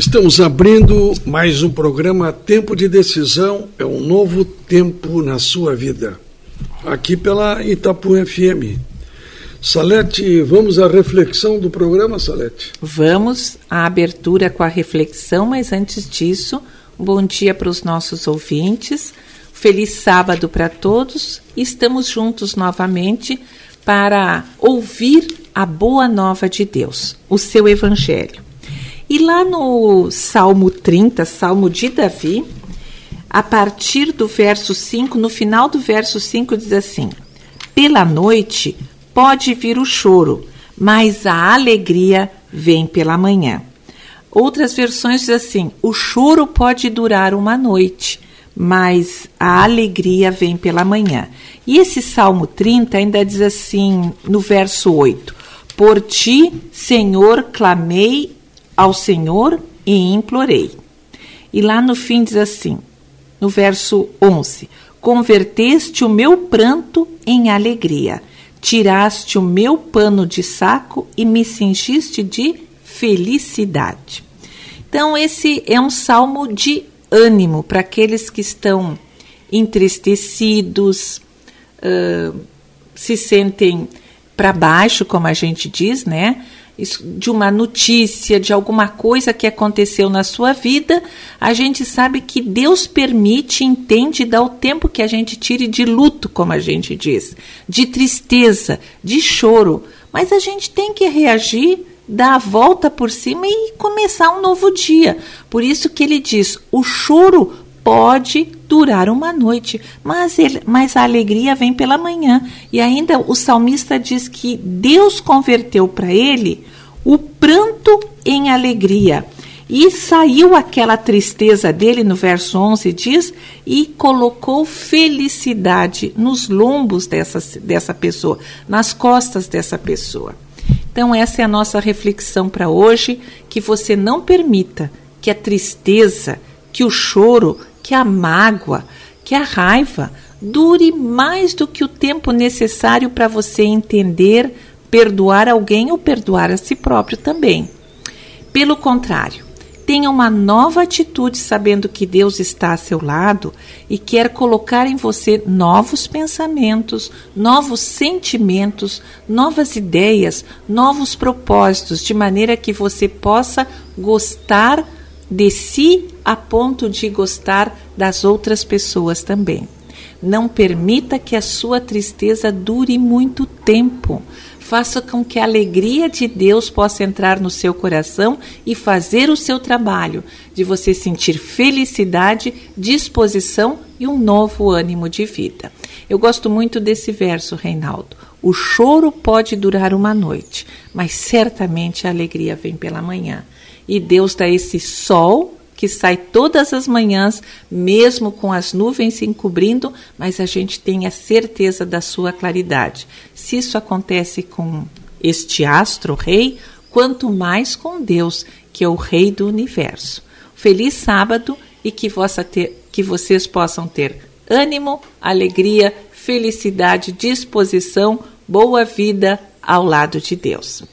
Estamos abrindo mais um programa Tempo de Decisão, é um novo tempo na sua vida. Aqui pela Itapu FM. Salete, vamos à reflexão do programa, Salete? Vamos à abertura com a reflexão, mas antes disso, um bom dia para os nossos ouvintes. Feliz sábado para todos. Estamos juntos novamente para ouvir a boa nova de Deus, o seu evangelho. E lá no Salmo 30, Salmo de Davi, a partir do verso 5, no final do verso 5 diz assim: Pela noite pode vir o choro, mas a alegria vem pela manhã. Outras versões dizem assim: o choro pode durar uma noite, mas a alegria vem pela manhã. E esse Salmo 30 ainda diz assim, no verso 8: Por ti, Senhor, clamei ao Senhor e implorei. E lá no fim diz assim, no verso 11: Converteste o meu pranto em alegria, tiraste o meu pano de saco e me cingiste de felicidade. Então, esse é um salmo de ânimo para aqueles que estão entristecidos, uh, se sentem para baixo, como a gente diz, né? De uma notícia, de alguma coisa que aconteceu na sua vida, a gente sabe que Deus permite, entende, dá o tempo que a gente tire de luto, como a gente diz, de tristeza, de choro. Mas a gente tem que reagir, dar a volta por cima e começar um novo dia. Por isso que ele diz: o choro pode durar uma noite, mas, ele, mas a alegria vem pela manhã. E ainda o salmista diz que Deus converteu para ele o pranto em alegria. E saiu aquela tristeza dele, no verso 11 diz, e colocou felicidade nos lombos dessa, dessa pessoa, nas costas dessa pessoa. Então, essa é a nossa reflexão para hoje: que você não permita que a tristeza, que o choro, que a mágoa, que a raiva dure mais do que o tempo necessário para você entender, perdoar alguém ou perdoar a si próprio também. Pelo contrário, tenha uma nova atitude sabendo que Deus está a seu lado e quer colocar em você novos pensamentos, novos sentimentos, novas ideias, novos propósitos, de maneira que você possa gostar de si a ponto de gostar das outras pessoas também. Não permita que a sua tristeza dure muito tempo. Faça com que a alegria de Deus possa entrar no seu coração e fazer o seu trabalho, de você sentir felicidade, disposição e um novo ânimo de vida. Eu gosto muito desse verso, Reinaldo. O choro pode durar uma noite, mas certamente a alegria vem pela manhã e Deus dá esse sol que sai todas as manhãs, mesmo com as nuvens se encobrindo, mas a gente tem a certeza da sua claridade. Se isso acontece com este astro rei, quanto mais com Deus, que é o rei do universo. Feliz sábado e que, ter, que vocês possam ter ânimo, alegria, felicidade, disposição, boa vida ao lado de Deus.